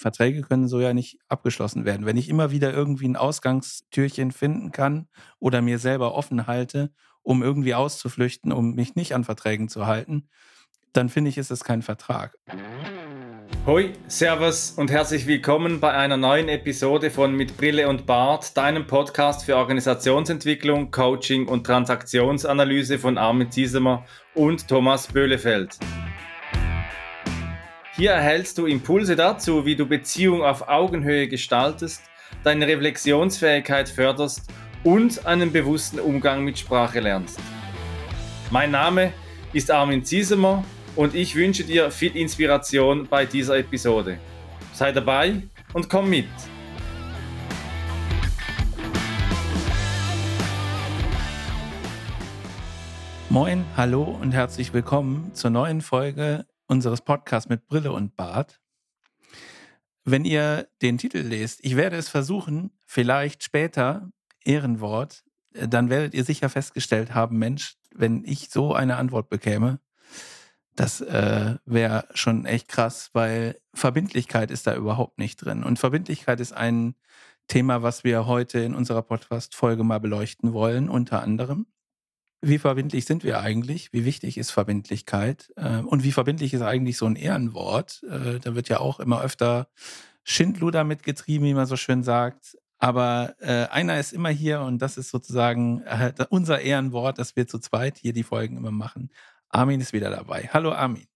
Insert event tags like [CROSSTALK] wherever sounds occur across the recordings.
Verträge können so ja nicht abgeschlossen werden. Wenn ich immer wieder irgendwie ein Ausgangstürchen finden kann oder mir selber offen halte, um irgendwie auszuflüchten, um mich nicht an Verträgen zu halten, dann finde ich, ist es kein Vertrag. Hoi, Servus und herzlich willkommen bei einer neuen Episode von Mit Brille und Bart, deinem Podcast für Organisationsentwicklung, Coaching und Transaktionsanalyse von Armin Ziesemer und Thomas Böhlefeld. Hier erhältst du Impulse dazu, wie du Beziehung auf Augenhöhe gestaltest, deine Reflexionsfähigkeit förderst und einen bewussten Umgang mit Sprache lernst. Mein Name ist Armin Ziesemer und ich wünsche dir viel Inspiration bei dieser Episode. Sei dabei und komm mit! Moin, hallo und herzlich willkommen zur neuen Folge unseres Podcasts mit Brille und Bart. Wenn ihr den Titel lest, ich werde es versuchen, vielleicht später, Ehrenwort, äh, dann werdet ihr sicher festgestellt haben, Mensch, wenn ich so eine Antwort bekäme, das äh, wäre schon echt krass, weil Verbindlichkeit ist da überhaupt nicht drin. Und Verbindlichkeit ist ein Thema, was wir heute in unserer Podcast-Folge mal beleuchten wollen, unter anderem. Wie verbindlich sind wir eigentlich? Wie wichtig ist Verbindlichkeit? Äh, und wie verbindlich ist eigentlich so ein Ehrenwort? Äh, da wird ja auch immer öfter Schindluder mitgetrieben, wie man so schön sagt. Aber äh, einer ist immer hier und das ist sozusagen unser Ehrenwort, dass wir zu zweit hier die Folgen immer machen. Armin ist wieder dabei. Hallo Armin.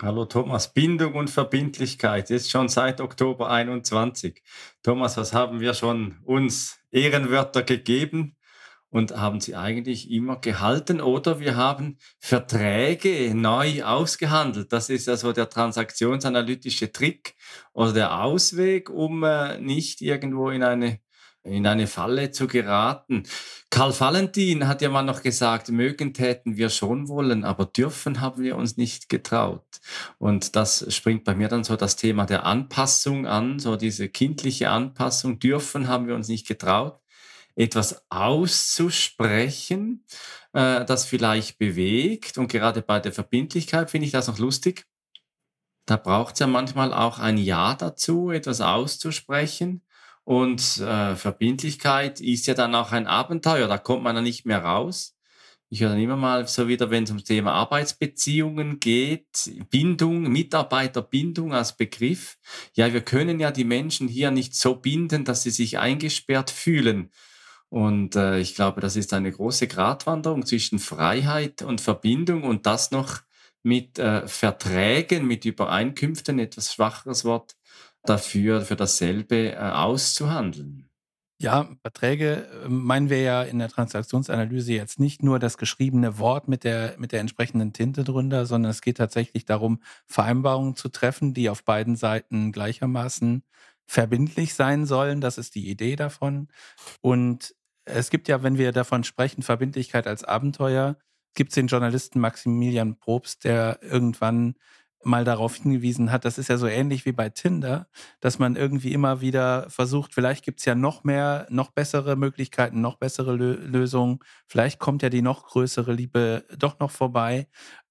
Hallo Thomas, Bindung und Verbindlichkeit, jetzt schon seit Oktober 21. Thomas, was haben wir schon uns Ehrenwörter gegeben? Und haben sie eigentlich immer gehalten oder wir haben Verträge neu ausgehandelt. Das ist also der transaktionsanalytische Trick oder der Ausweg, um äh, nicht irgendwo in eine in eine Falle zu geraten. Karl Valentin hat ja mal noch gesagt, mögen täten wir schon wollen, aber dürfen haben wir uns nicht getraut. Und das springt bei mir dann so das Thema der Anpassung an, so diese kindliche Anpassung. Dürfen haben wir uns nicht getraut etwas auszusprechen, äh, das vielleicht bewegt. Und gerade bei der Verbindlichkeit finde ich das noch lustig. Da braucht es ja manchmal auch ein Ja dazu, etwas auszusprechen. Und äh, Verbindlichkeit ist ja dann auch ein Abenteuer, da kommt man ja nicht mehr raus. Ich höre dann immer mal so wieder, wenn es ums Thema Arbeitsbeziehungen geht, Bindung, Mitarbeiterbindung als Begriff. Ja, wir können ja die Menschen hier nicht so binden, dass sie sich eingesperrt fühlen. Und äh, ich glaube, das ist eine große Gratwanderung zwischen Freiheit und Verbindung und das noch mit äh, Verträgen, mit Übereinkünften, etwas schwacheres Wort, dafür, für dasselbe äh, auszuhandeln. Ja, Verträge äh, meinen wir ja in der Transaktionsanalyse jetzt nicht nur das geschriebene Wort mit der, mit der entsprechenden Tinte drunter, sondern es geht tatsächlich darum, Vereinbarungen zu treffen, die auf beiden Seiten gleichermaßen verbindlich sein sollen. Das ist die Idee davon. Und es gibt ja, wenn wir davon sprechen, Verbindlichkeit als Abenteuer, gibt es den Journalisten Maximilian Probst, der irgendwann mal darauf hingewiesen hat, das ist ja so ähnlich wie bei Tinder, dass man irgendwie immer wieder versucht, vielleicht gibt es ja noch mehr, noch bessere Möglichkeiten, noch bessere Lö Lösungen, vielleicht kommt ja die noch größere Liebe doch noch vorbei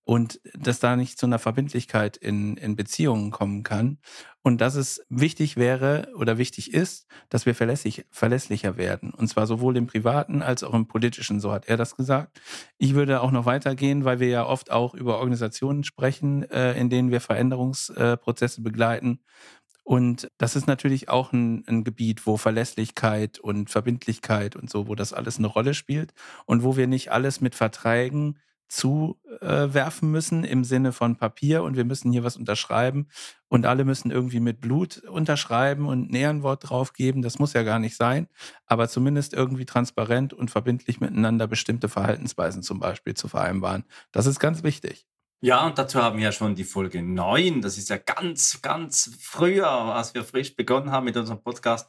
und dass da nicht zu einer Verbindlichkeit in, in Beziehungen kommen kann. Und dass es wichtig wäre oder wichtig ist, dass wir verlässlich, verlässlicher werden. Und zwar sowohl im privaten als auch im politischen, so hat er das gesagt. Ich würde auch noch weitergehen, weil wir ja oft auch über Organisationen sprechen, äh, in denen wir Veränderungsprozesse begleiten. Und das ist natürlich auch ein, ein, Gebiet, wo Verlässlichkeit und Verbindlichkeit und so, wo das alles eine Rolle spielt und wo wir nicht alles mit Verträgen zuwerfen müssen im Sinne von Papier und wir müssen hier was unterschreiben und alle müssen irgendwie mit Blut unterschreiben und ein Ehrenwort draufgeben. Das muss ja gar nicht sein, aber zumindest irgendwie transparent und verbindlich miteinander bestimmte Verhaltensweisen zum Beispiel zu vereinbaren. Das ist ganz wichtig. Ja, und dazu haben wir ja schon die Folge 9. Das ist ja ganz, ganz früher, als wir frisch begonnen haben mit unserem Podcast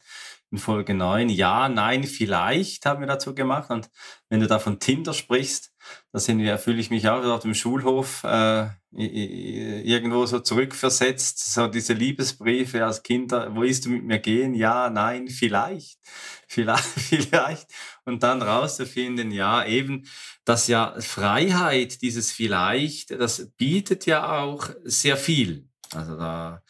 in Folge 9. Ja, nein, vielleicht haben wir dazu gemacht. Und wenn du da von Tinder sprichst, da sind wir, fühle ich mich auch auf dem Schulhof äh, irgendwo so zurückversetzt, so diese Liebesbriefe als Kinder, wo willst du mit mir gehen? Ja, nein, vielleicht, [LAUGHS] vielleicht, vielleicht. Und dann rauszufinden, ja, eben, dass ja Freiheit, dieses vielleicht, das bietet ja auch sehr viel. Also da,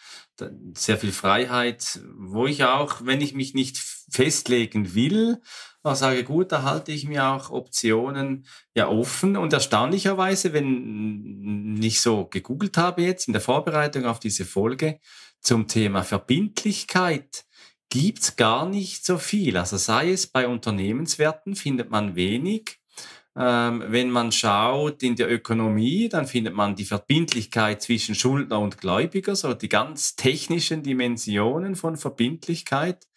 sehr viel Freiheit, wo ich auch, wenn ich mich nicht festlegen will, auch sage, gut, da halte ich mir auch Optionen ja offen und erstaunlicherweise, wenn ich so gegoogelt habe jetzt in der Vorbereitung auf diese Folge zum Thema Verbindlichkeit, gibt's gar nicht so viel. Also sei es bei Unternehmenswerten findet man wenig, ähm, wenn man schaut in der Ökonomie, dann findet man die Verbindlichkeit zwischen Schuldner und Gläubiger, so die ganz technischen Dimensionen von Verbindlichkeit.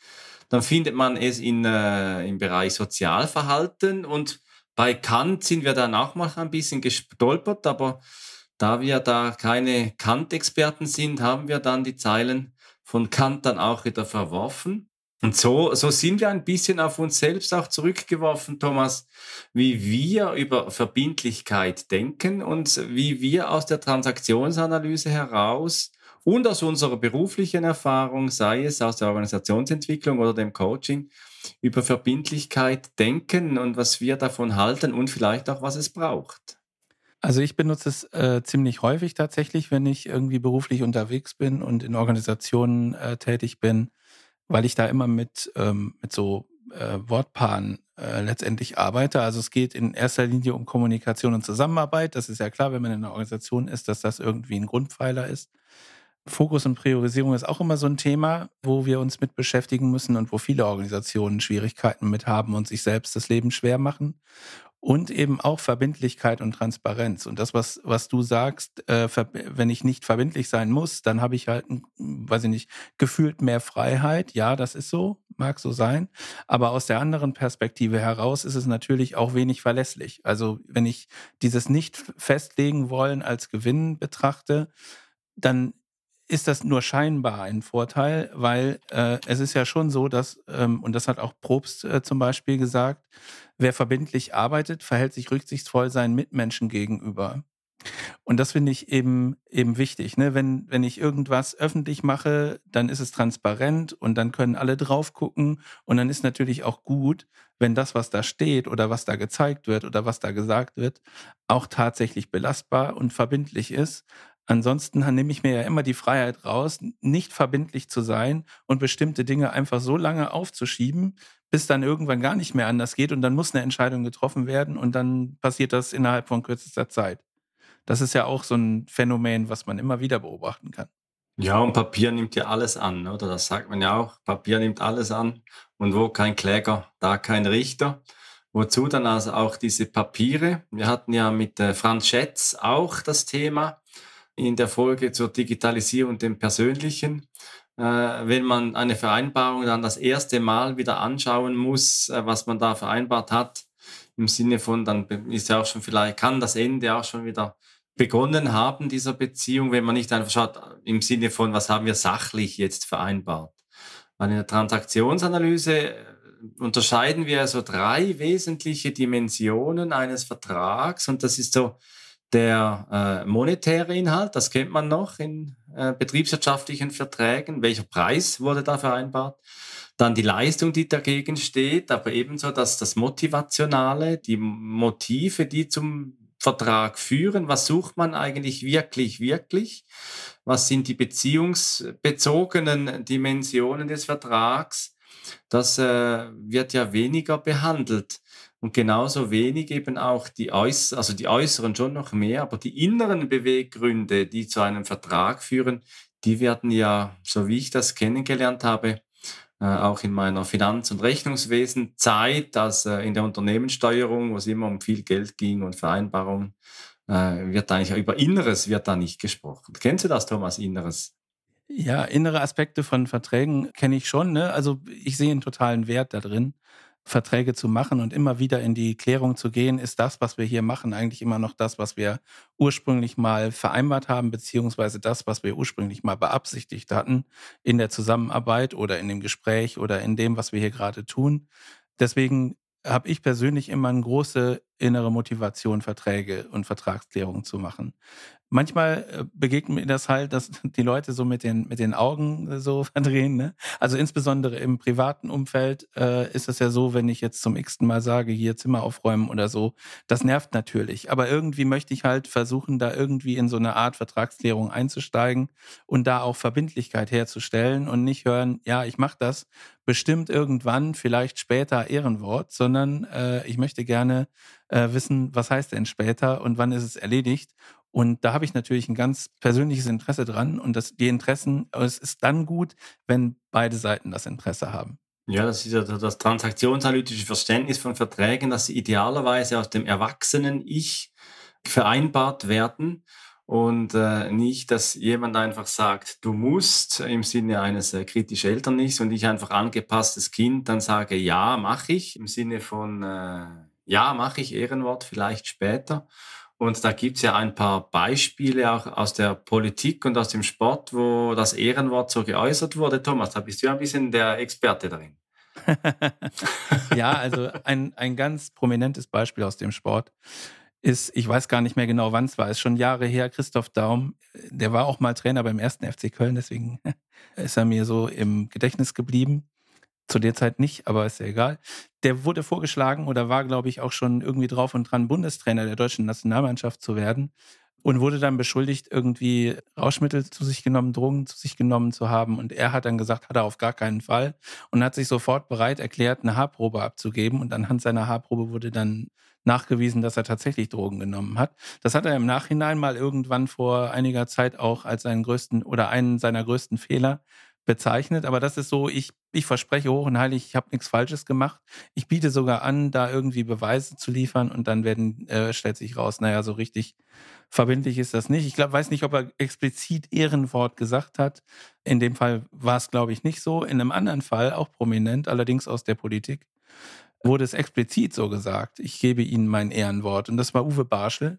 Dann findet man es in, äh, im Bereich Sozialverhalten und bei Kant sind wir dann auch mal ein bisschen gestolpert, aber da wir da keine Kant-Experten sind, haben wir dann die Zeilen von Kant dann auch wieder verworfen. Und so, so sind wir ein bisschen auf uns selbst auch zurückgeworfen, Thomas, wie wir über Verbindlichkeit denken und wie wir aus der Transaktionsanalyse heraus und aus unserer beruflichen Erfahrung, sei es aus der Organisationsentwicklung oder dem Coaching, über Verbindlichkeit denken und was wir davon halten und vielleicht auch, was es braucht. Also ich benutze es äh, ziemlich häufig tatsächlich, wenn ich irgendwie beruflich unterwegs bin und in Organisationen äh, tätig bin weil ich da immer mit, ähm, mit so äh, Wortpaaren äh, letztendlich arbeite. Also es geht in erster Linie um Kommunikation und Zusammenarbeit. Das ist ja klar, wenn man in einer Organisation ist, dass das irgendwie ein Grundpfeiler ist. Fokus und Priorisierung ist auch immer so ein Thema, wo wir uns mit beschäftigen müssen und wo viele Organisationen Schwierigkeiten mit haben und sich selbst das Leben schwer machen und eben auch Verbindlichkeit und Transparenz. Und das, was, was du sagst, äh, wenn ich nicht verbindlich sein muss, dann habe ich halt, weiß ich nicht, gefühlt mehr Freiheit. Ja, das ist so, mag so sein. Aber aus der anderen Perspektive heraus ist es natürlich auch wenig verlässlich. Also wenn ich dieses nicht festlegen wollen als Gewinn betrachte, dann ist das nur scheinbar ein Vorteil, weil äh, es ist ja schon so, dass, ähm, und das hat auch Probst äh, zum Beispiel gesagt, wer verbindlich arbeitet, verhält sich rücksichtsvoll seinen Mitmenschen gegenüber. Und das finde ich eben, eben wichtig. Ne? Wenn, wenn ich irgendwas öffentlich mache, dann ist es transparent und dann können alle drauf gucken. Und dann ist natürlich auch gut, wenn das, was da steht oder was da gezeigt wird oder was da gesagt wird, auch tatsächlich belastbar und verbindlich ist. Ansonsten nehme ich mir ja immer die Freiheit raus, nicht verbindlich zu sein und bestimmte Dinge einfach so lange aufzuschieben, bis dann irgendwann gar nicht mehr anders geht und dann muss eine Entscheidung getroffen werden und dann passiert das innerhalb von kürzester Zeit. Das ist ja auch so ein Phänomen, was man immer wieder beobachten kann. Ja, und Papier nimmt ja alles an, oder? Das sagt man ja auch. Papier nimmt alles an. Und wo kein Kläger, da kein Richter. Wozu dann also auch diese Papiere? Wir hatten ja mit äh, Franz Schätz auch das Thema in der Folge zur Digitalisierung dem Persönlichen. Äh, wenn man eine Vereinbarung dann das erste Mal wieder anschauen muss, äh, was man da vereinbart hat, im Sinne von, dann ist ja auch schon vielleicht, kann das Ende auch schon wieder begonnen haben, dieser Beziehung, wenn man nicht einfach schaut, im Sinne von, was haben wir sachlich jetzt vereinbart. Weil in der Transaktionsanalyse äh, unterscheiden wir so drei wesentliche Dimensionen eines Vertrags und das ist so der äh, monetäre Inhalt, das kennt man noch in äh, betriebswirtschaftlichen Verträgen. Welcher Preis wurde da vereinbart? Dann die Leistung, die dagegen steht, aber ebenso dass das Motivationale, die Motive, die zum Vertrag führen. Was sucht man eigentlich wirklich, wirklich? Was sind die beziehungsbezogenen Dimensionen des Vertrags? Das äh, wird ja weniger behandelt. Und genauso wenig eben auch die, äuß also die äußeren schon noch mehr, aber die inneren Beweggründe, die zu einem Vertrag führen, die werden ja, so wie ich das kennengelernt habe, äh, auch in meiner Finanz- und Rechnungswesen-Zeit, als äh, in der Unternehmenssteuerung, wo es immer um viel Geld ging und Vereinbarungen, äh, wird eigentlich über Inneres wird da nicht gesprochen. Kennst du das, Thomas, Inneres? Ja, innere Aspekte von Verträgen kenne ich schon. Ne? Also ich sehe einen totalen Wert da drin. Verträge zu machen und immer wieder in die Klärung zu gehen, ist das, was wir hier machen, eigentlich immer noch das, was wir ursprünglich mal vereinbart haben, beziehungsweise das, was wir ursprünglich mal beabsichtigt hatten in der Zusammenarbeit oder in dem Gespräch oder in dem, was wir hier gerade tun. Deswegen habe ich persönlich immer eine große innere Motivation, Verträge und Vertragsklärungen zu machen. Manchmal äh, begegnet mir das halt, dass [LAUGHS] die Leute so mit den, mit den Augen so [LAUGHS] verdrehen. Ne? Also insbesondere im privaten Umfeld äh, ist es ja so, wenn ich jetzt zum x-ten Mal sage, hier Zimmer aufräumen oder so, das nervt natürlich. Aber irgendwie möchte ich halt versuchen, da irgendwie in so eine Art Vertragsklärung einzusteigen und da auch Verbindlichkeit herzustellen und nicht hören, ja, ich mache das bestimmt irgendwann, vielleicht später Ehrenwort, sondern äh, ich möchte gerne äh, wissen, was heißt denn später und wann ist es erledigt. Und da habe ich natürlich ein ganz persönliches Interesse dran. Und das, die Interessen, es ist dann gut, wenn beide Seiten das Interesse haben. Ja, das ist ja das transaktionsanalytische Verständnis von Verträgen, dass sie idealerweise aus dem erwachsenen Ich vereinbart werden und äh, nicht, dass jemand einfach sagt, du musst im Sinne eines äh, kritischen Elternlichs und ich einfach angepasstes Kind dann sage, ja, mache ich im Sinne von, äh, ja, mache ich Ehrenwort vielleicht später. Und da gibt es ja ein paar Beispiele auch aus der Politik und aus dem Sport, wo das Ehrenwort so geäußert wurde. Thomas, da bist du ja ein bisschen der Experte darin. [LAUGHS] ja, also ein, ein ganz prominentes Beispiel aus dem Sport ist, ich weiß gar nicht mehr genau, wann es war, ist schon Jahre her, Christoph Daum, der war auch mal Trainer beim ersten FC Köln, deswegen [LAUGHS] ist er mir so im Gedächtnis geblieben. Zu der Zeit nicht, aber ist ja egal. Der wurde vorgeschlagen oder war, glaube ich, auch schon irgendwie drauf und dran, Bundestrainer der deutschen Nationalmannschaft zu werden und wurde dann beschuldigt, irgendwie Rauschmittel zu sich genommen, Drogen zu sich genommen zu haben. Und er hat dann gesagt, hat er auf gar keinen Fall und hat sich sofort bereit erklärt, eine Haarprobe abzugeben. Und anhand seiner Haarprobe wurde dann nachgewiesen, dass er tatsächlich Drogen genommen hat. Das hat er im Nachhinein mal irgendwann vor einiger Zeit auch als seinen größten oder einen seiner größten Fehler bezeichnet. Aber das ist so, ich, ich verspreche hoch und heilig, ich habe nichts Falsches gemacht. Ich biete sogar an, da irgendwie Beweise zu liefern und dann werden, äh, stellt sich raus, naja, so richtig verbindlich ist das nicht. Ich glaube, weiß nicht, ob er explizit Ehrenwort gesagt hat. In dem Fall war es, glaube ich, nicht so. In einem anderen Fall, auch prominent, allerdings aus der Politik, wurde es explizit so gesagt. Ich gebe Ihnen mein Ehrenwort. Und das war Uwe Barschel,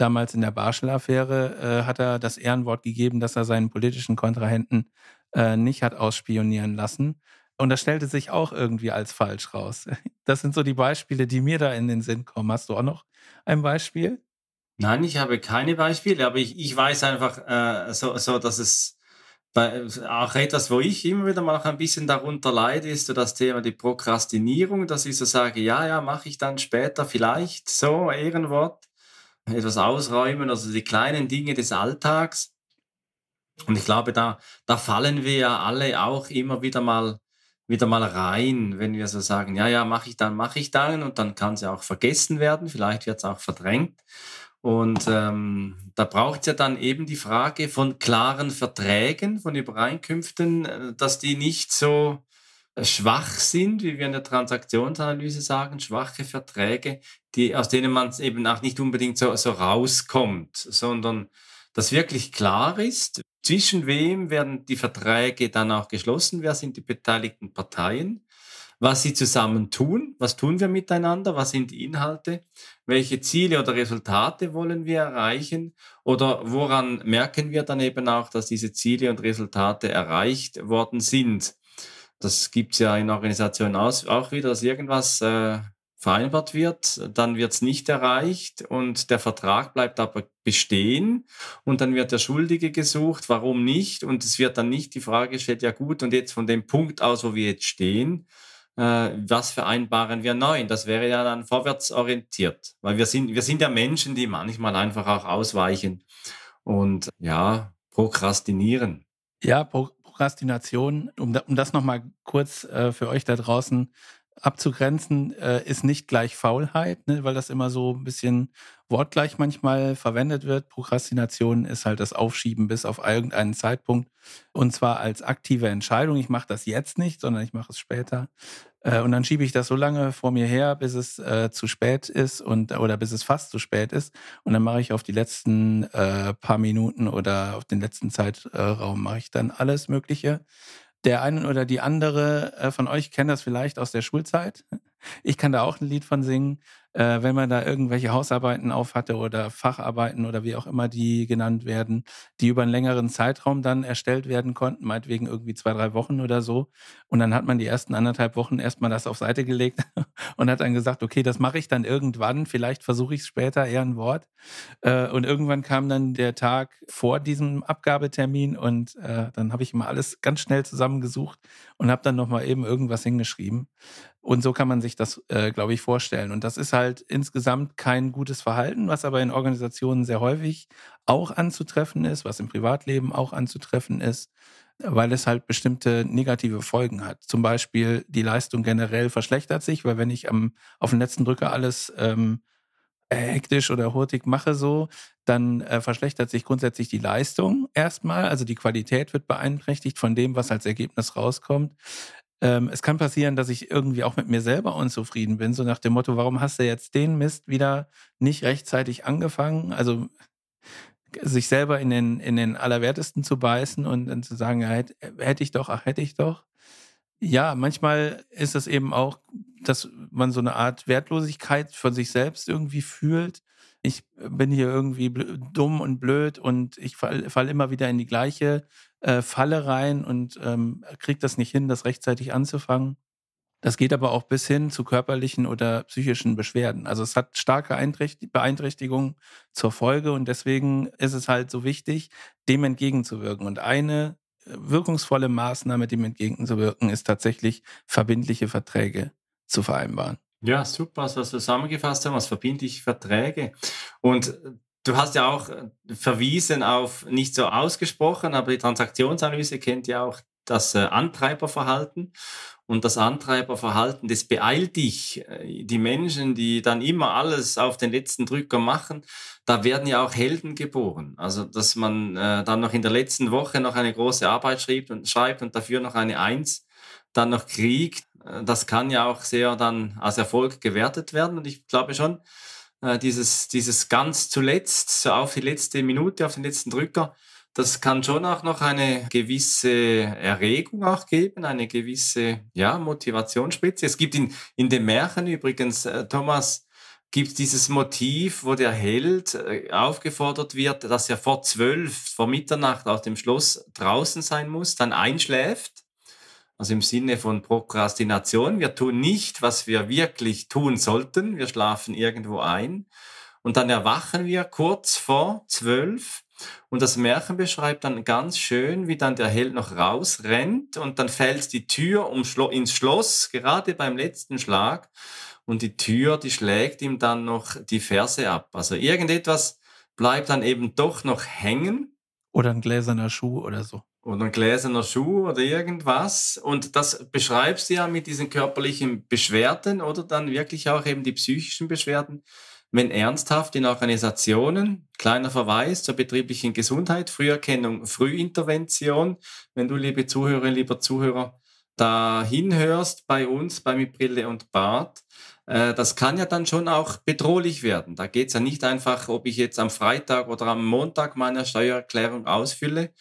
damals in der Barschel-Affäre äh, hat er das Ehrenwort gegeben, dass er seinen politischen Kontrahenten äh, nicht hat ausspionieren lassen. Und das stellte sich auch irgendwie als falsch raus. [LAUGHS] Das sind so die Beispiele, die mir da in den Sinn kommen. Hast du auch noch ein Beispiel? Nein, ich habe keine Beispiele, aber ich, ich weiß einfach äh, so, so, dass es bei, auch etwas, wo ich immer wieder mal ein bisschen darunter leide, ist so das Thema die Prokrastinierung, dass ich so sage, ja, ja, mache ich dann später vielleicht so, Ehrenwort etwas ausräumen, also die kleinen Dinge des Alltags. Und ich glaube, da, da fallen wir ja alle auch immer wieder mal, wieder mal rein, wenn wir so sagen, ja, ja, mache ich dann, mache ich dann und dann kann es ja auch vergessen werden, vielleicht wird es auch verdrängt. Und ähm, da braucht es ja dann eben die Frage von klaren Verträgen, von Übereinkünften, äh, dass die nicht so schwach sind, wie wir in der Transaktionsanalyse sagen, schwache Verträge, die, aus denen man eben auch nicht unbedingt so, so rauskommt, sondern dass wirklich klar ist, zwischen wem werden die Verträge dann auch geschlossen, wer sind die beteiligten Parteien, was sie zusammen tun, was tun wir miteinander, was sind die Inhalte, welche Ziele oder Resultate wollen wir erreichen? Oder woran merken wir dann eben auch, dass diese Ziele und Resultate erreicht worden sind. Das gibt es ja in Organisationen auch wieder, dass irgendwas äh, vereinbart wird, dann wird es nicht erreicht und der Vertrag bleibt aber bestehen und dann wird der Schuldige gesucht, warum nicht? Und es wird dann nicht die Frage gestellt, ja gut, und jetzt von dem Punkt aus, wo wir jetzt stehen, äh, was vereinbaren wir neu? Das wäre ja dann vorwärtsorientiert, weil wir sind, wir sind ja Menschen, die manchmal einfach auch ausweichen und ja, prokrastinieren. Ja, Pro Prokrastination, um, um das nochmal kurz äh, für euch da draußen abzugrenzen, äh, ist nicht gleich Faulheit, ne, weil das immer so ein bisschen wortgleich manchmal verwendet wird. Prokrastination ist halt das Aufschieben bis auf irgendeinen Zeitpunkt und zwar als aktive Entscheidung. Ich mache das jetzt nicht, sondern ich mache es später. Äh, und dann schiebe ich das so lange vor mir her, bis es äh, zu spät ist und oder bis es fast zu spät ist. Und dann mache ich auf die letzten äh, paar Minuten oder auf den letzten Zeitraum mache ich dann alles Mögliche. Der eine oder die andere äh, von euch kennt das vielleicht aus der Schulzeit. Ich kann da auch ein Lied von singen. äh, wenn man da irgendwelche Hausarbeiten auf hatte oder Facharbeiten oder wie auch immer die genannt werden, die über einen längeren Zeitraum dann erstellt werden konnten, meinetwegen irgendwie zwei, drei Wochen oder so. Und dann hat man die ersten anderthalb Wochen erstmal das auf Seite gelegt [LAUGHS] und hat dann gesagt, okay, das mache ich dann irgendwann, vielleicht versuche ich es später, eher ein Wort. Äh, und irgendwann kam dann der Tag vor diesem Abgabetermin und äh, dann habe ich immer alles ganz schnell zusammengesucht und habe dann nochmal eben irgendwas hingeschrieben. Und so kann man sich das, äh, glaube ich, vorstellen. Und das ist halt insgesamt kein gutes Verhalten, was aber in Organisationen sehr häufig auch anzutreffen ist, was im Privatleben auch anzutreffen ist, weil es halt bestimmte negative Folgen hat. Zum Beispiel die Leistung generell verschlechtert sich, weil wenn ich am, auf den letzten Drücker alles ähm, hektisch oder hurtig mache so, dann äh, verschlechtert sich grundsätzlich die Leistung erstmal. Also die Qualität wird beeinträchtigt von dem, was als Ergebnis rauskommt. Ähm, es kann passieren, dass ich irgendwie auch mit mir selber unzufrieden bin, so nach dem Motto, warum hast du jetzt den Mist wieder nicht rechtzeitig angefangen? Also sich selber in den, in den Allerwertesten zu beißen und dann zu sagen, ja, hätte, hätte ich doch, ach, hätte ich doch. Ja, manchmal ist es eben auch, dass man so eine Art Wertlosigkeit von sich selbst irgendwie fühlt. Ich bin hier irgendwie dumm und blöd und ich falle fall immer wieder in die gleiche äh, Falle rein und ähm, kriege das nicht hin, das rechtzeitig anzufangen. Das geht aber auch bis hin zu körperlichen oder psychischen Beschwerden. Also es hat starke Beeinträchtigungen zur Folge und deswegen ist es halt so wichtig, dem entgegenzuwirken. Und eine äh, wirkungsvolle Maßnahme, dem entgegenzuwirken, ist tatsächlich verbindliche Verträge zu vereinbaren. Ja, super, was wir zusammengefasst haben, was verbindliche Verträge. Und äh, Du hast ja auch äh, verwiesen auf nicht so ausgesprochen, aber die Transaktionsanalyse kennt ja auch das äh, Antreiberverhalten. Und das Antreiberverhalten, das beeilt dich. Äh, die Menschen, die dann immer alles auf den letzten Drücker machen, da werden ja auch Helden geboren. Also, dass man äh, dann noch in der letzten Woche noch eine große Arbeit schreibt und, schreibt und dafür noch eine Eins dann noch kriegt, das kann ja auch sehr dann als Erfolg gewertet werden. Und ich glaube schon, äh, dieses, dieses ganz zuletzt, so auf die letzte Minute, auf den letzten Drücker, das kann schon auch noch eine gewisse Erregung auch geben, eine gewisse ja, Motivationsspitze. Es gibt in, in den Märchen übrigens, äh, Thomas, gibt dieses Motiv, wo der Held äh, aufgefordert wird, dass er vor zwölf, vor Mitternacht aus dem Schloss draußen sein muss, dann einschläft also im Sinne von Prokrastination. Wir tun nicht, was wir wirklich tun sollten. Wir schlafen irgendwo ein. Und dann erwachen wir kurz vor zwölf. Und das Märchen beschreibt dann ganz schön, wie dann der Held noch rausrennt und dann fällt die Tür um Schlo ins Schloss, gerade beim letzten Schlag. Und die Tür, die schlägt ihm dann noch die Ferse ab. Also irgendetwas bleibt dann eben doch noch hängen. Oder ein gläserner Schuh oder so oder ein gläserner Schuh oder irgendwas. Und das beschreibst du ja mit diesen körperlichen Beschwerden oder dann wirklich auch eben die psychischen Beschwerden. Wenn ernsthaft in Organisationen, kleiner Verweis zur betrieblichen Gesundheit, Früherkennung, Frühintervention, wenn du, liebe Zuhörerinnen, lieber Zuhörer, da hinhörst bei uns, bei Mit Brille und Bart, äh, das kann ja dann schon auch bedrohlich werden. Da geht es ja nicht einfach, ob ich jetzt am Freitag oder am Montag meine Steuererklärung ausfülle,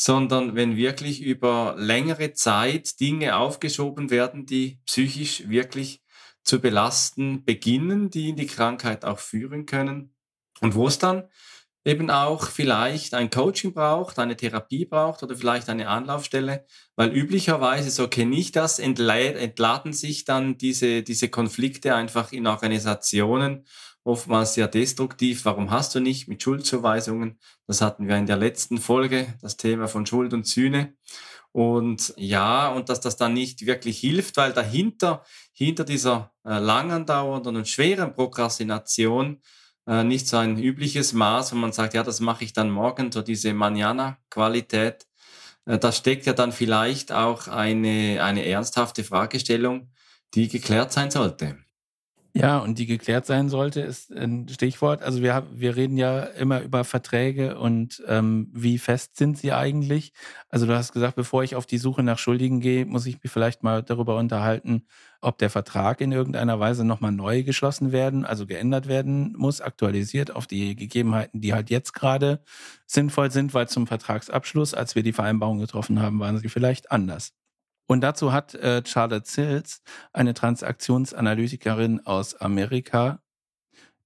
sondern wenn wirklich über längere Zeit Dinge aufgeschoben werden, die psychisch wirklich zu belasten beginnen, die in die Krankheit auch führen können. Und wo es dann eben auch vielleicht ein Coaching braucht, eine Therapie braucht oder vielleicht eine Anlaufstelle, weil üblicherweise, so kenne ich das, entladen sich dann diese, diese Konflikte einfach in Organisationen oftmals sehr destruktiv. Warum hast du nicht mit Schuldzuweisungen? Das hatten wir in der letzten Folge, das Thema von Schuld und Sühne. Und ja, und dass das dann nicht wirklich hilft, weil dahinter, hinter dieser äh, lang und schweren Prokrastination äh, nicht so ein übliches Maß, wo man sagt, ja, das mache ich dann morgen, so diese Manana-Qualität. Äh, da steckt ja dann vielleicht auch eine, eine ernsthafte Fragestellung, die geklärt sein sollte. Ja, und die geklärt sein sollte, ist ein Stichwort. Also wir, wir reden ja immer über Verträge und ähm, wie fest sind sie eigentlich. Also du hast gesagt, bevor ich auf die Suche nach Schuldigen gehe, muss ich mich vielleicht mal darüber unterhalten, ob der Vertrag in irgendeiner Weise nochmal neu geschlossen werden, also geändert werden muss, aktualisiert auf die Gegebenheiten, die halt jetzt gerade sinnvoll sind, weil zum Vertragsabschluss, als wir die Vereinbarung getroffen haben, waren sie vielleicht anders. Und dazu hat äh, Charlotte Sills, eine Transaktionsanalytikerin aus Amerika,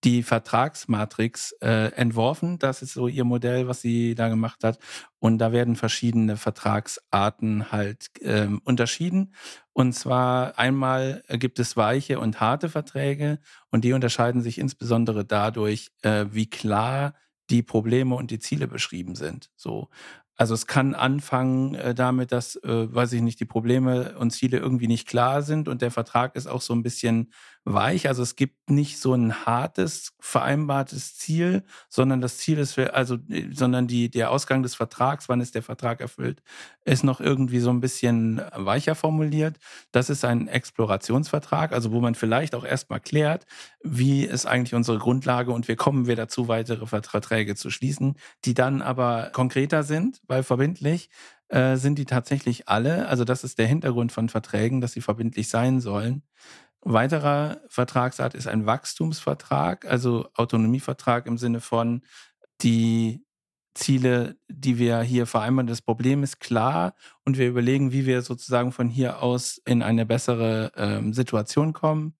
die Vertragsmatrix äh, entworfen. Das ist so ihr Modell, was sie da gemacht hat. Und da werden verschiedene Vertragsarten halt ähm, unterschieden. Und zwar einmal gibt es weiche und harte Verträge und die unterscheiden sich insbesondere dadurch, äh, wie klar die Probleme und die Ziele beschrieben sind. So. Also es kann anfangen äh, damit, dass, äh, weiß ich nicht, die Probleme und Ziele irgendwie nicht klar sind und der Vertrag ist auch so ein bisschen weich. Also es gibt nicht so ein hartes, vereinbartes Ziel, sondern das Ziel ist, also, äh, sondern die, der Ausgang des Vertrags, wann ist der Vertrag erfüllt, ist noch irgendwie so ein bisschen weicher formuliert. Das ist ein Explorationsvertrag, also wo man vielleicht auch erstmal klärt, wie ist eigentlich unsere Grundlage und wie kommen wir dazu, weitere Verträge zu schließen, die dann aber konkreter sind, weil verbindlich äh, sind die tatsächlich alle. Also das ist der Hintergrund von Verträgen, dass sie verbindlich sein sollen. Weiterer Vertragsart ist ein Wachstumsvertrag, also Autonomievertrag im Sinne von die Ziele, die wir hier vereinbaren. Das Problem ist klar und wir überlegen, wie wir sozusagen von hier aus in eine bessere ähm, Situation kommen.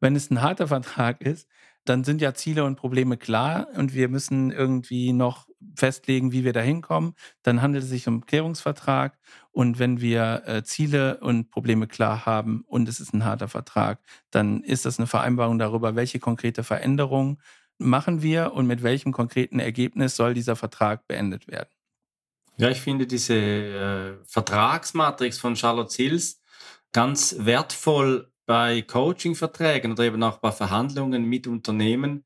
Wenn es ein harter [LAUGHS] Vertrag ist, dann sind ja Ziele und Probleme klar und wir müssen irgendwie noch festlegen, wie wir da hinkommen. Dann handelt es sich um Klärungsvertrag und wenn wir äh, Ziele und Probleme klar haben und es ist ein harter Vertrag, dann ist das eine Vereinbarung darüber, welche konkrete Veränderungen machen wir und mit welchem konkreten Ergebnis soll dieser Vertrag beendet werden. Ja, ich finde diese äh, Vertragsmatrix von Charlotte Sills ganz wertvoll bei Coaching-Verträgen oder eben auch bei Verhandlungen mit Unternehmen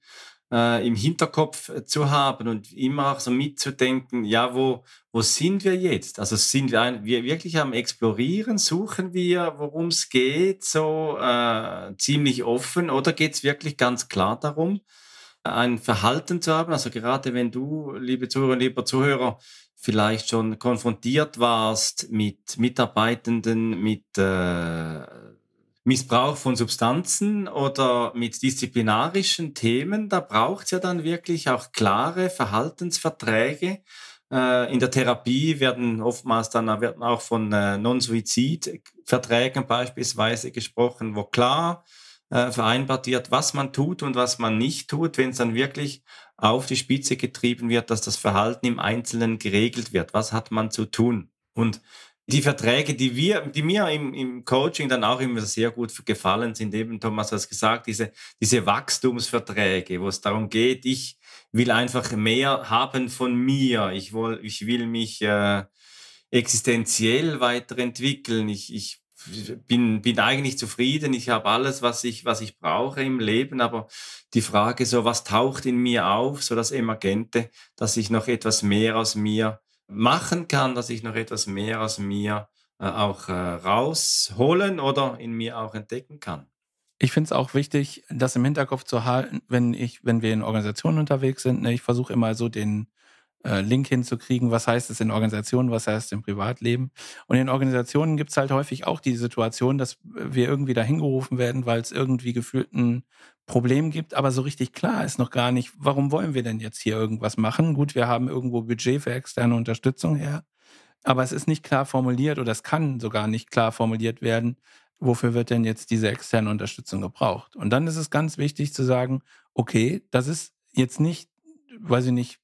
äh, im Hinterkopf zu haben und immer auch so mitzudenken, ja, wo, wo sind wir jetzt? Also sind wir, ein, wir wirklich am Explorieren, suchen wir, worum es geht, so äh, ziemlich offen oder geht es wirklich ganz klar darum, ein Verhalten zu haben? Also gerade wenn du, liebe Zuhörer, lieber Zuhörer, vielleicht schon konfrontiert warst mit Mitarbeitenden, mit äh, Missbrauch von Substanzen oder mit disziplinarischen Themen, da braucht es ja dann wirklich auch klare Verhaltensverträge. Äh, in der Therapie werden oftmals dann werden auch von äh, Non-Suizid-Verträgen beispielsweise gesprochen, wo klar äh, vereinbart wird, was man tut und was man nicht tut, wenn es dann wirklich auf die Spitze getrieben wird, dass das Verhalten im Einzelnen geregelt wird. Was hat man zu tun? Und die Verträge, die wir, die mir im, im Coaching dann auch immer sehr gut gefallen sind, eben Thomas hat es gesagt, diese, diese Wachstumsverträge, wo es darum geht, ich will einfach mehr haben von mir, ich will, ich will mich äh, existenziell weiterentwickeln, ich, ich bin, bin eigentlich zufrieden, ich habe alles, was ich, was ich brauche im Leben, aber die Frage so, was taucht in mir auf, so das Emergente, dass ich noch etwas mehr aus mir machen kann, dass ich noch etwas mehr aus mir äh, auch äh, rausholen oder in mir auch entdecken kann. Ich finde es auch wichtig, das im Hinterkopf zu halten, wenn ich, wenn wir in Organisationen unterwegs sind. Ne, ich versuche immer so den äh, Link hinzukriegen, was heißt es in Organisationen, was heißt es im Privatleben. Und in Organisationen gibt es halt häufig auch die Situation, dass wir irgendwie dahin gerufen werden, weil es irgendwie gefühlt ein Problem gibt, aber so richtig klar ist noch gar nicht, warum wollen wir denn jetzt hier irgendwas machen? Gut, wir haben irgendwo Budget für externe Unterstützung her, aber es ist nicht klar formuliert oder es kann sogar nicht klar formuliert werden, wofür wird denn jetzt diese externe Unterstützung gebraucht? Und dann ist es ganz wichtig zu sagen, okay, das ist jetzt nicht, weiß ich nicht,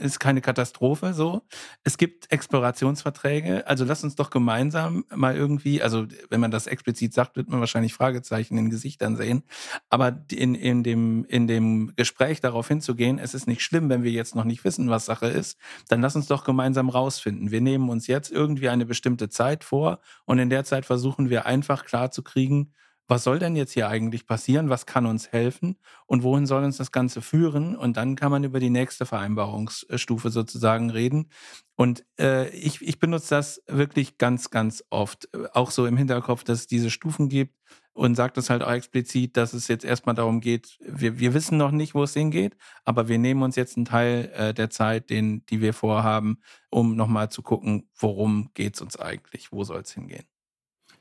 ist keine Katastrophe so. Es gibt Explorationsverträge, also lass uns doch gemeinsam mal irgendwie, also wenn man das explizit sagt, wird man wahrscheinlich Fragezeichen in Gesichtern sehen. Aber in, in, dem, in dem Gespräch darauf hinzugehen, es ist nicht schlimm, wenn wir jetzt noch nicht wissen, was Sache ist, dann lass uns doch gemeinsam rausfinden. Wir nehmen uns jetzt irgendwie eine bestimmte Zeit vor und in der Zeit versuchen wir einfach klarzukriegen, was soll denn jetzt hier eigentlich passieren? Was kann uns helfen? Und wohin soll uns das Ganze führen? Und dann kann man über die nächste Vereinbarungsstufe sozusagen reden. Und äh, ich, ich benutze das wirklich ganz, ganz oft. Auch so im Hinterkopf, dass es diese Stufen gibt und sagt es halt auch explizit, dass es jetzt erstmal darum geht, wir, wir wissen noch nicht, wo es hingeht, aber wir nehmen uns jetzt einen Teil äh, der Zeit, den, die wir vorhaben, um nochmal zu gucken, worum geht es uns eigentlich, wo soll es hingehen.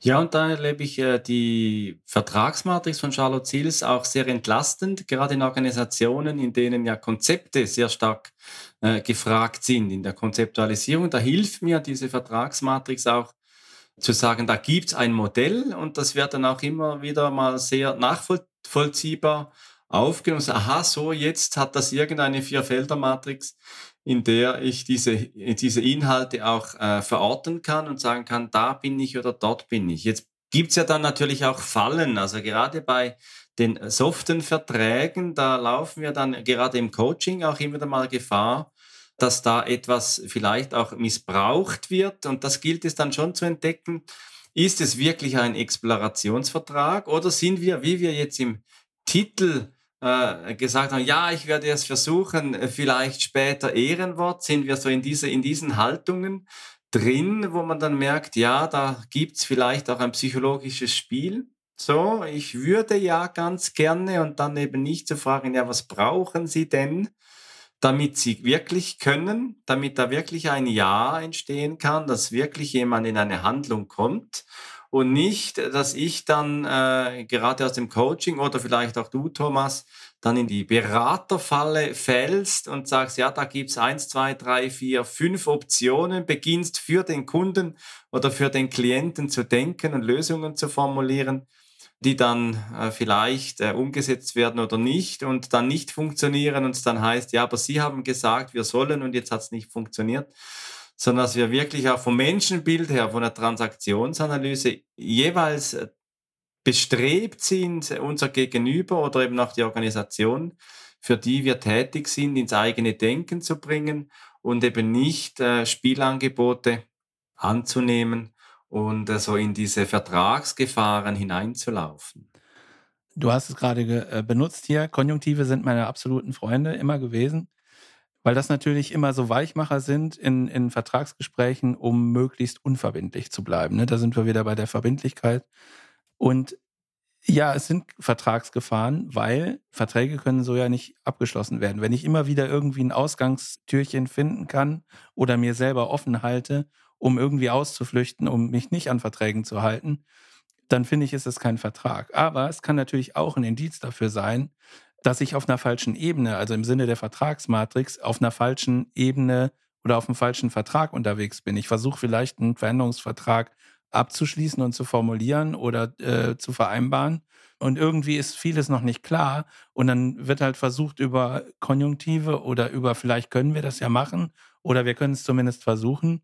Ja, und da erlebe ich äh, die Vertragsmatrix von Charlotte Sils auch sehr entlastend, gerade in Organisationen, in denen ja Konzepte sehr stark äh, gefragt sind in der Konzeptualisierung. Da hilft mir diese Vertragsmatrix auch zu sagen, da gibt es ein Modell und das wird dann auch immer wieder mal sehr nachvollziehbar aufgenommen. Aha, so jetzt hat das irgendeine Vierfelder-Matrix, in der ich diese, diese Inhalte auch äh, verorten kann und sagen kann, da bin ich oder dort bin ich. Jetzt gibt's ja dann natürlich auch Fallen. Also gerade bei den soften Verträgen, da laufen wir dann gerade im Coaching auch immer wieder mal Gefahr, dass da etwas vielleicht auch missbraucht wird. Und das gilt es dann schon zu entdecken. Ist es wirklich ein Explorationsvertrag oder sind wir, wie wir jetzt im Titel äh, gesagt haben, ja, ich werde es versuchen, äh, vielleicht später Ehrenwort, sind wir so in, diese, in diesen Haltungen drin, wo man dann merkt, ja, da gibt's vielleicht auch ein psychologisches Spiel. So, ich würde ja ganz gerne und dann eben nicht zu fragen, ja, was brauchen Sie denn, damit Sie wirklich können, damit da wirklich ein Ja entstehen kann, dass wirklich jemand in eine Handlung kommt und nicht, dass ich dann äh, gerade aus dem Coaching oder vielleicht auch du, Thomas, dann in die Beraterfalle fällst und sagst, ja, da gibt's eins, zwei, drei, vier, fünf Optionen, beginnst für den Kunden oder für den Klienten zu denken und Lösungen zu formulieren, die dann äh, vielleicht äh, umgesetzt werden oder nicht und dann nicht funktionieren. Und es dann heißt, ja, aber Sie haben gesagt, wir sollen und jetzt hat's nicht funktioniert sondern dass wir wirklich auch vom Menschenbild her, von der Transaktionsanalyse jeweils äh, bestrebt sind, unser Gegenüber oder eben auch die Organisation, für die wir tätig sind, ins eigene Denken zu bringen und eben nicht äh, Spielangebote anzunehmen und äh, so in diese Vertragsgefahren hineinzulaufen. Du hast es gerade äh, benutzt hier. Konjunktive sind meine absoluten Freunde immer gewesen weil das natürlich immer so Weichmacher sind in, in Vertragsgesprächen, um möglichst unverbindlich zu bleiben. Ne? Da sind wir wieder bei der Verbindlichkeit. Und ja, es sind Vertragsgefahren, weil Verträge können so ja nicht abgeschlossen werden. Wenn ich immer wieder irgendwie ein Ausgangstürchen finden kann oder mir selber offen halte, um irgendwie auszuflüchten, um mich nicht an Verträgen zu halten, dann finde ich, ist es kein Vertrag. Aber es kann natürlich auch ein Indiz dafür sein, dass ich auf einer falschen Ebene, also im Sinne der Vertragsmatrix, auf einer falschen Ebene oder auf einem falschen Vertrag unterwegs bin. Ich versuche vielleicht einen Veränderungsvertrag abzuschließen und zu formulieren oder äh, zu vereinbaren. Und irgendwie ist vieles noch nicht klar. Und dann wird halt versucht, über Konjunktive oder über vielleicht können wir das ja machen oder wir können es zumindest versuchen,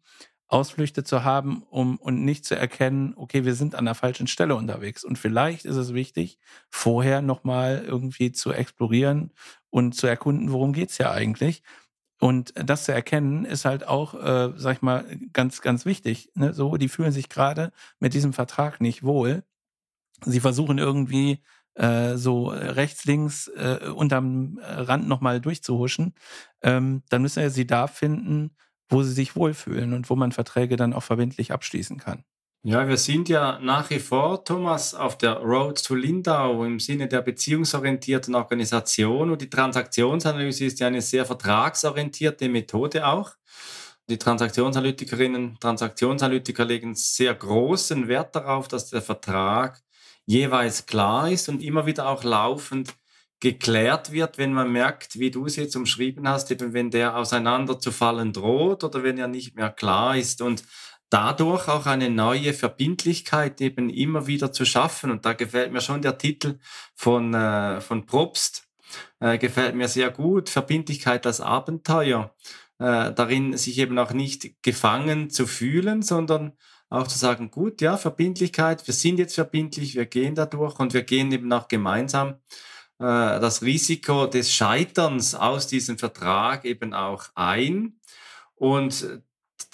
Ausflüchte zu haben, um und nicht zu erkennen, okay, wir sind an der falschen Stelle unterwegs. Und vielleicht ist es wichtig, vorher nochmal irgendwie zu explorieren und zu erkunden, worum geht's ja eigentlich. Und das zu erkennen, ist halt auch, äh, sag ich mal, ganz, ganz wichtig. Ne? So, die fühlen sich gerade mit diesem Vertrag nicht wohl. Sie versuchen irgendwie äh, so rechts, links äh, unterm Rand nochmal durchzuhuschen. Ähm, dann müssen wir sie da finden, wo sie sich wohlfühlen und wo man Verträge dann auch verbindlich abschließen kann. Ja, wir sind ja nach wie vor, Thomas, auf der Road to Lindau im Sinne der beziehungsorientierten Organisation und die Transaktionsanalyse ist ja eine sehr vertragsorientierte Methode auch. Die Transaktionsanalytikerinnen, Transaktionsanalytiker legen sehr großen Wert darauf, dass der Vertrag jeweils klar ist und immer wieder auch laufend geklärt wird, wenn man merkt, wie du es jetzt umschrieben hast, eben wenn der auseinanderzufallen droht oder wenn er nicht mehr klar ist und dadurch auch eine neue Verbindlichkeit eben immer wieder zu schaffen. Und da gefällt mir schon der Titel von, äh, von Probst, äh, gefällt mir sehr gut, Verbindlichkeit als Abenteuer, äh, darin sich eben auch nicht gefangen zu fühlen, sondern auch zu sagen, gut, ja, Verbindlichkeit, wir sind jetzt verbindlich, wir gehen dadurch und wir gehen eben auch gemeinsam das Risiko des Scheiterns aus diesem Vertrag eben auch ein. Und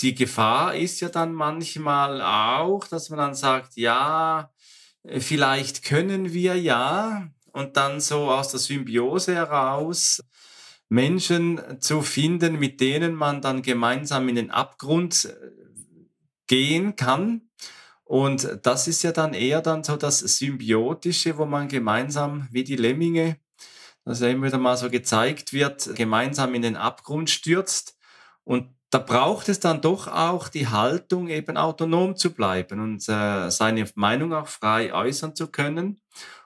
die Gefahr ist ja dann manchmal auch, dass man dann sagt, ja, vielleicht können wir ja, und dann so aus der Symbiose heraus Menschen zu finden, mit denen man dann gemeinsam in den Abgrund äh, gehen kann. Und das ist ja dann eher dann so das Symbiotische, wo man gemeinsam wie die Lemminge, das ja immer wieder mal so gezeigt wird, gemeinsam in den Abgrund stürzt. Und da braucht es dann doch auch die Haltung, eben autonom zu bleiben und äh, seine Meinung auch frei äußern zu können.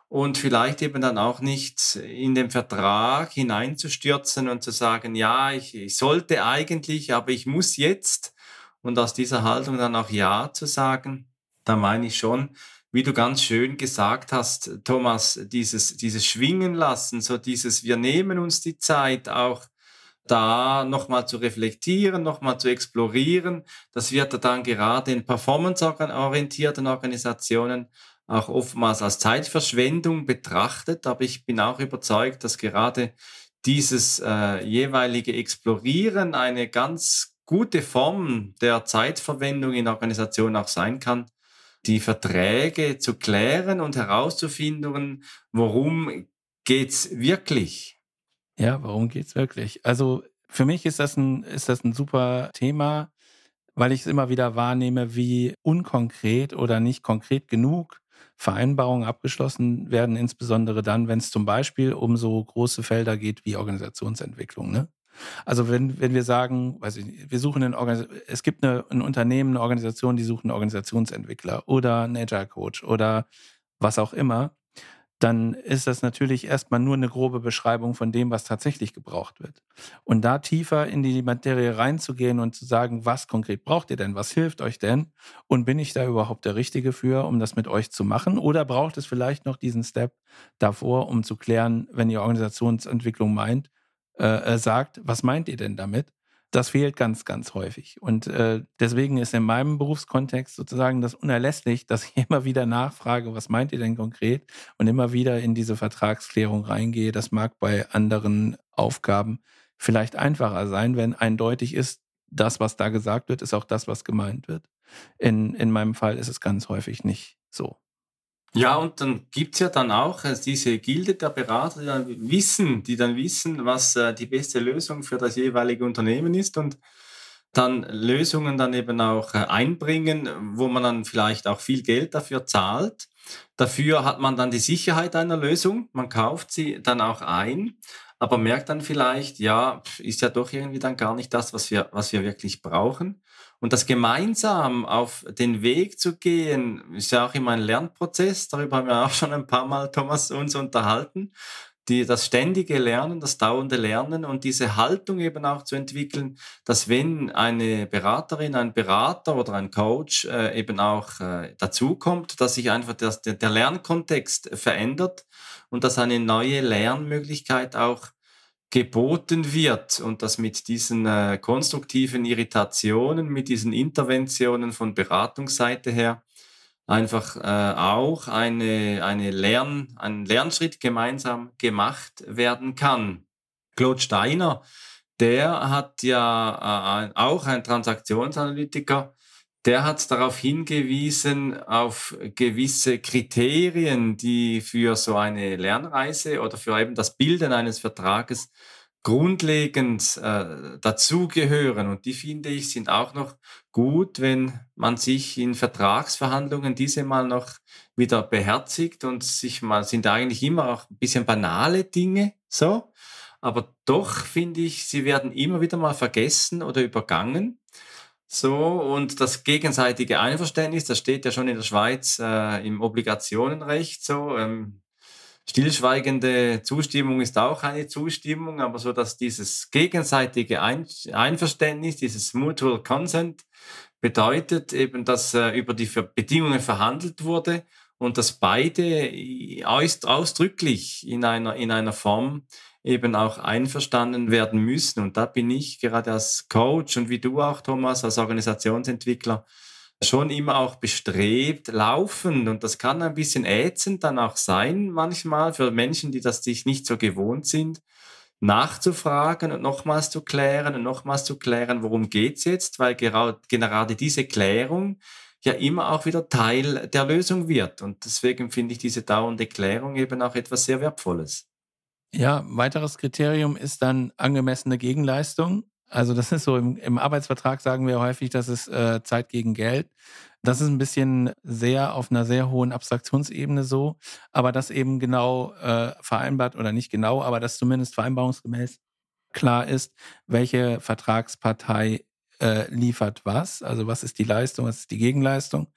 Und vielleicht eben dann auch nicht in den Vertrag hineinzustürzen und zu sagen, ja, ich, ich sollte eigentlich, aber ich muss jetzt. Und aus dieser Haltung dann auch Ja zu sagen Da meine ich schon, wie du ganz schön gesagt hast, Thomas, dieses, dieses Schwingen lassen, so dieses, wir nehmen uns die Zeit auch da nochmal zu reflektieren, nochmal zu explorieren. Das wird dann gerade in performanceorientierten Organisationen auch oftmals als Zeitverschwendung betrachtet. Aber ich bin auch überzeugt, dass gerade dieses äh, jeweilige Explorieren eine ganz gute Form der Zeitverwendung in Organisationen auch sein kann, die Verträge zu klären und herauszufinden, worum geht's wirklich. Ja, warum geht's wirklich? Also für mich ist das ein, ist das ein super Thema, weil ich es immer wieder wahrnehme, wie unkonkret oder nicht konkret genug Vereinbarungen abgeschlossen werden, insbesondere dann, wenn es zum Beispiel um so große Felder geht wie Organisationsentwicklung. Ne? Also wenn, wenn wir sagen, weiß ich nicht, wir suchen einen es gibt eine, ein Unternehmen, eine Organisation, die sucht einen Organisationsentwickler oder einen Agile Coach oder was auch immer, dann ist das natürlich erstmal nur eine grobe Beschreibung von dem, was tatsächlich gebraucht wird. Und da tiefer in die Materie reinzugehen und zu sagen, was konkret braucht ihr denn, was hilft euch denn? Und bin ich da überhaupt der Richtige für, um das mit euch zu machen? Oder braucht es vielleicht noch diesen Step davor, um zu klären, wenn ihr Organisationsentwicklung meint, äh, äh sagt, was meint ihr denn damit? das fehlt ganz, ganz häufig. Und äh, deswegen ist in meinem Berufskontext sozusagen das unerlässlich, dass ich [LAUGHS] immer wieder nachfrage, was meint ihr denn konkret? Und immer wieder in diese Vertragsklärung reingehe. Das mag bei anderen Aufgaben vielleicht einfacher sein, wenn eindeutig ist, das, was da gesagt wird, ist auch das, was gemeint wird. In, in meinem Fall ist es ganz häufig nicht so. Ja, und dann gibt's ja dann auch äh, diese Gilde der Berater, die dann wissen, die dann wissen, was äh, die beste Lösung für das jeweilige Unternehmen ist und dann Lösungen dann eben auch äh, einbringen, wo man dann vielleicht auch viel Geld dafür zahlt. Dafür hat man dann die Sicherheit einer Lösung, man kauft sie dann auch ein, aber merkt dann vielleicht, ja, ist ja doch irgendwie dann gar nicht das, was wir, was wir wirklich brauchen. Und das gemeinsam auf den Weg zu gehen, ist ja auch immer ein Lernprozess. Darüber haben wir auch schon ein paar Mal, Thomas, uns unterhalten. Die, das ständige Lernen, das dauernde Lernen und diese Haltung eben auch zu entwickeln, dass wenn eine Beraterin, ein Berater oder ein Coach äh, eben auch äh, dazukommt, dass sich einfach das, der, der Lernkontext verändert und dass eine neue Lernmöglichkeit auch geboten wird und dass mit diesen äh, konstruktiven Irritationen, mit diesen Interventionen von Beratungsseite her einfach äh, auch eine, eine Lern, ein Lernschritt gemeinsam gemacht werden kann. Claude Steiner, der hat ja äh, auch ein Transaktionsanalytiker, der hat darauf hingewiesen, auf gewisse Kriterien, die für so eine Lernreise oder für eben das Bilden eines Vertrages grundlegend äh, dazugehören. Und die finde ich sind auch noch gut, wenn man sich in Vertragsverhandlungen diese mal noch wieder beherzigt und sich mal, sind eigentlich immer auch ein bisschen banale Dinge, so. Aber doch finde ich, sie werden immer wieder mal vergessen oder übergangen. So, und das gegenseitige Einverständnis, das steht ja schon in der Schweiz äh, im Obligationenrecht so. Ähm, stillschweigende Zustimmung ist auch eine Zustimmung, aber so, dass dieses gegenseitige Ein Einverständnis, dieses Mutual Consent bedeutet eben, dass äh, über die Bedingungen verhandelt wurde und dass beide ausdrücklich in einer, in einer Form eben auch einverstanden werden müssen. Und da bin ich gerade als Coach und wie du auch, Thomas, als Organisationsentwickler schon immer auch bestrebt, laufend. Und das kann ein bisschen ätzend dann auch sein, manchmal für Menschen, die das sich nicht so gewohnt sind, nachzufragen und nochmals zu klären und nochmals zu klären, worum geht's jetzt, weil gerade diese Klärung ja immer auch wieder Teil der Lösung wird. Und deswegen finde ich diese dauernde Klärung eben auch etwas sehr Wertvolles. Ja, weiteres Kriterium ist dann angemessene Gegenleistung. Also das ist so, im, im Arbeitsvertrag sagen wir häufig, das ist äh, Zeit gegen Geld. Das ist ein bisschen sehr auf einer sehr hohen Abstraktionsebene so, aber das eben genau äh, vereinbart oder nicht genau, aber das zumindest vereinbarungsgemäß klar ist, welche Vertragspartei äh, liefert was, also was ist die Leistung, was ist die Gegenleistung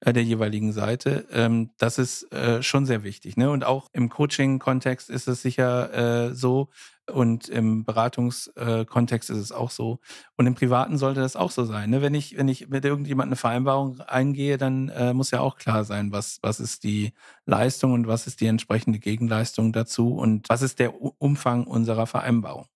äh, der jeweiligen Seite. Ähm, das ist äh, schon sehr wichtig. Ne? Und auch im Coaching-Kontext ist es sicher äh, so und im Beratungskontext ist es auch so. Und im Privaten sollte das auch so sein. Ne? Wenn ich, wenn ich mit irgendjemandem eine Vereinbarung eingehe, dann äh, muss ja auch klar sein, was, was ist die Leistung und was ist die entsprechende Gegenleistung dazu und was ist der Umfang unserer Vereinbarung.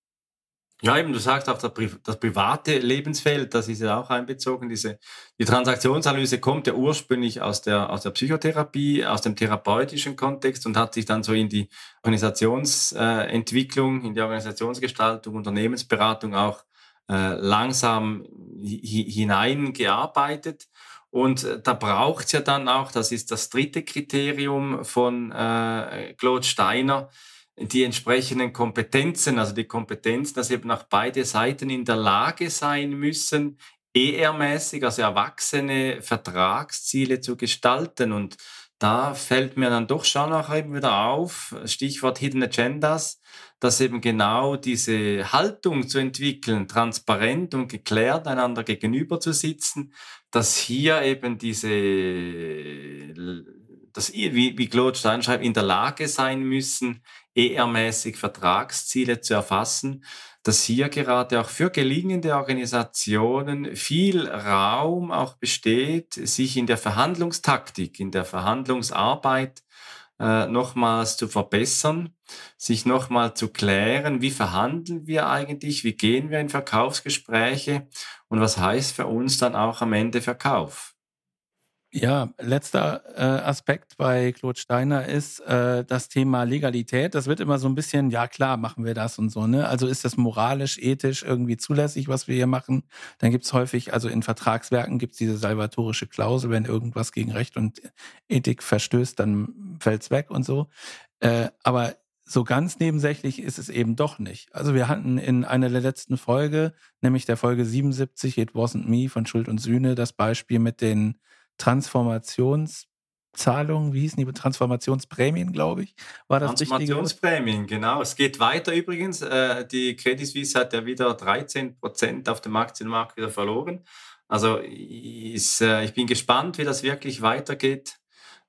Ja, eben, du sagst auch das private Lebensfeld, das ist ja auch einbezogen. Diese, die Transaktionsanalyse kommt ja ursprünglich aus der, aus der Psychotherapie, aus dem therapeutischen Kontext und hat sich dann so in die Organisationsentwicklung, in die Organisationsgestaltung, Unternehmensberatung auch äh, langsam hineingearbeitet. Und äh, da braucht es ja dann auch, das ist das dritte Kriterium von äh, Claude Steiner, die entsprechenden Kompetenzen, also die Kompetenz, dass eben auch beide Seiten in der Lage sein müssen, ER-mäßig, also erwachsene Vertragsziele zu gestalten. Und da fällt mir dann doch schon auch eben wieder auf, Stichwort Hidden Agendas, dass eben genau diese Haltung zu entwickeln, transparent und geklärt einander gegenüber zu sitzen, dass hier eben diese, dass, wie, wie Claude Stein schreibt, in der Lage sein müssen, ER-mäßig Vertragsziele zu erfassen, dass hier gerade auch für gelingende Organisationen viel Raum auch besteht, sich in der Verhandlungstaktik, in der Verhandlungsarbeit äh, nochmals zu verbessern, sich nochmal zu klären, wie verhandeln wir eigentlich, wie gehen wir in Verkaufsgespräche und was heißt für uns dann auch am Ende Verkauf. Ja, letzter äh, Aspekt bei Claude Steiner ist äh, das Thema Legalität. Das wird immer so ein bisschen, ja klar, machen wir das und so. Ne? Also ist das moralisch, ethisch irgendwie zulässig, was wir hier machen? Dann gibt's häufig, also in Vertragswerken gibt's diese salvatorische Klausel, wenn irgendwas gegen Recht und Ethik verstößt, dann fällt's weg und so. Äh, aber so ganz nebensächlich ist es eben doch nicht. Also wir hatten in einer der letzten Folge, nämlich der Folge 77, It Wasn't Me von Schuld und Sühne, das Beispiel mit den Transformationszahlungen, wie hießen die? Transformationsprämien, glaube ich, war das Transformationsprämien, genau. Es geht weiter übrigens. Äh, die Credit Suisse hat ja wieder 13 Prozent auf dem Aktienmarkt wieder verloren. Also ist, äh, ich bin gespannt, wie das wirklich weitergeht,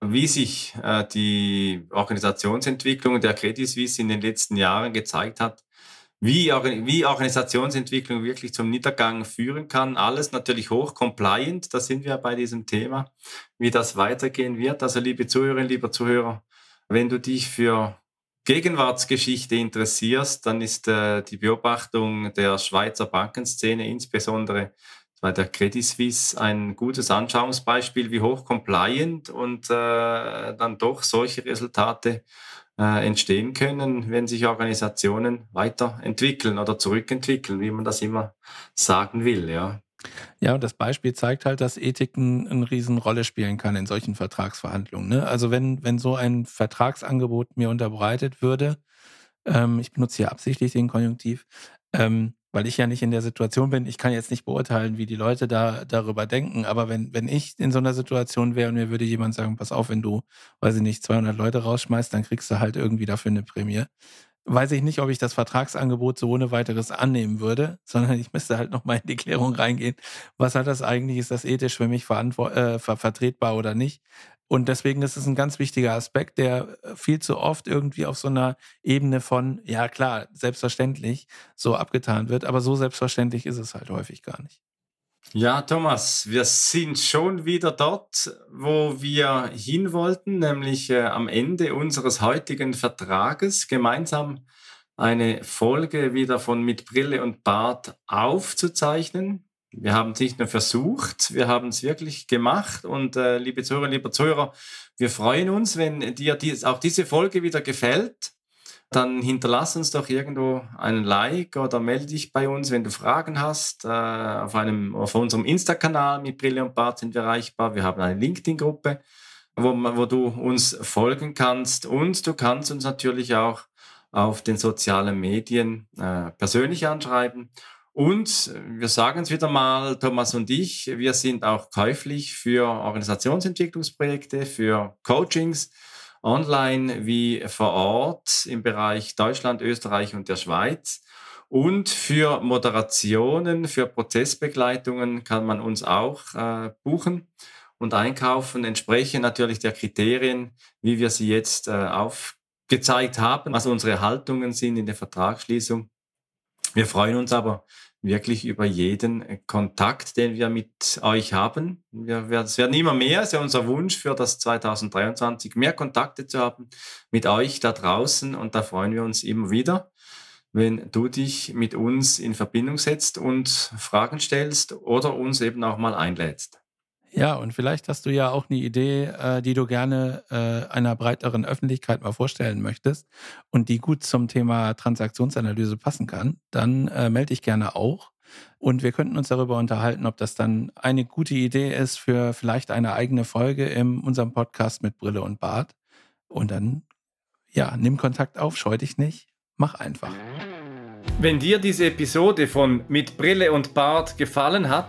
wie sich äh, die Organisationsentwicklung der Credit Suisse in den letzten Jahren gezeigt hat wie, wie Organisationsentwicklung wirklich zum Niedergang führen kann. Alles natürlich hoch compliant, da sind wir bei diesem Thema, wie das weitergehen wird. Also liebe Zuhörerinnen, lieber Zuhörer, wenn du dich für Gegenwartsgeschichte interessierst, dann ist äh, die Beobachtung der Schweizer Bankenszene, insbesondere bei der Credit Suisse, ein gutes Anschauungsbeispiel, wie hoch compliant und äh, dann doch solche Resultate entstehen können, wenn sich Organisationen weiterentwickeln oder zurückentwickeln, wie man das immer sagen will, ja. Ja, und das Beispiel zeigt halt, dass Ethik eine ein Riesenrolle spielen kann in solchen Vertragsverhandlungen. Ne? Also wenn, wenn so ein Vertragsangebot mir unterbreitet würde, ähm, ich benutze hier absichtlich den Konjunktiv, ähm, weil ich ja nicht in der Situation bin. Ich kann jetzt nicht beurteilen, wie die Leute da darüber denken. Aber wenn, wenn ich in so einer Situation wäre und mir würde jemand sagen, pass auf, wenn du, weiß ich nicht, 200 Leute rausschmeißt, dann kriegst du halt irgendwie dafür eine Prämie. Weiß ich nicht, ob ich das Vertragsangebot so ohne weiteres annehmen würde, [LAUGHS] sondern ich müsste halt nochmal in die Klärung reingehen. Was hat das eigentlich? Ist das ethisch für mich äh, ver vertretbar oder nicht? Und deswegen ist es ein ganz wichtiger Aspekt, der äh, viel zu oft irgendwie auf so einer Ebene von, ja klar, selbstverständlich so abgetan wird, aber so selbstverständlich ist es halt häufig gar nicht. Ja, Thomas, wir sind schon wieder dort, wo wir hin wollten, nämlich äh, am Ende unseres heutigen Vertrages gemeinsam eine Folge wieder von Mit Brille und Bart aufzuzeichnen. Wir haben es nicht nur versucht, wir haben es wirklich gemacht. Und äh, liebe Zuhörer, lieber Zuhörer, wir freuen uns, wenn dir dies, auch diese Folge wieder gefällt. Dann hinterlass uns doch irgendwo einen Like oder melde dich bei uns, wenn du Fragen hast. Äh, auf, einem, auf unserem Insta-Kanal mit Brille und Bart sind wir erreichbar. Wir haben eine LinkedIn-Gruppe, wo, wo du uns folgen kannst. Und du kannst uns natürlich auch auf den sozialen Medien äh, persönlich anschreiben. Und wir sagen es wieder mal, Thomas und ich, wir sind auch käuflich für Organisationsentwicklungsprojekte, für Coachings, online wie vor Ort im Bereich Deutschland, Österreich und der Schweiz. Und für Moderationen, für Prozessbegleitungen kann man uns auch äh, buchen und einkaufen, entsprechend natürlich der Kriterien, wie wir sie jetzt äh, aufgezeigt haben, was unsere Haltungen sind in der Vertragsschließung. Wir freuen uns aber wirklich über jeden äh, Kontakt, den wir mit euch haben. Wir, wir, es werden immer mehr, es ist ja unser Wunsch für das 2023, mehr Kontakte zu haben mit euch da draußen und da freuen wir uns immer wieder, wenn du dich mit uns in Verbindung setzt und Fragen stellst oder uns eben auch mal einlädst. Ja, und vielleicht hast du ja auch eine Idee, äh, die du gerne äh, einer breiteren Öffentlichkeit mal vorstellen möchtest und die gut zum Thema Transaktionsanalyse passen kann. Dann äh, melde dich gerne auch. Und wir könnten uns darüber unterhalten, ob das dann eine gute Idee ist für vielleicht eine eigene Folge in unserem Podcast mit Brille und Bart. Und dann, ja, nimm Kontakt auf, scheu dich nicht, mach einfach. Wenn dir diese Episode von Mit Brille und Bart gefallen hat,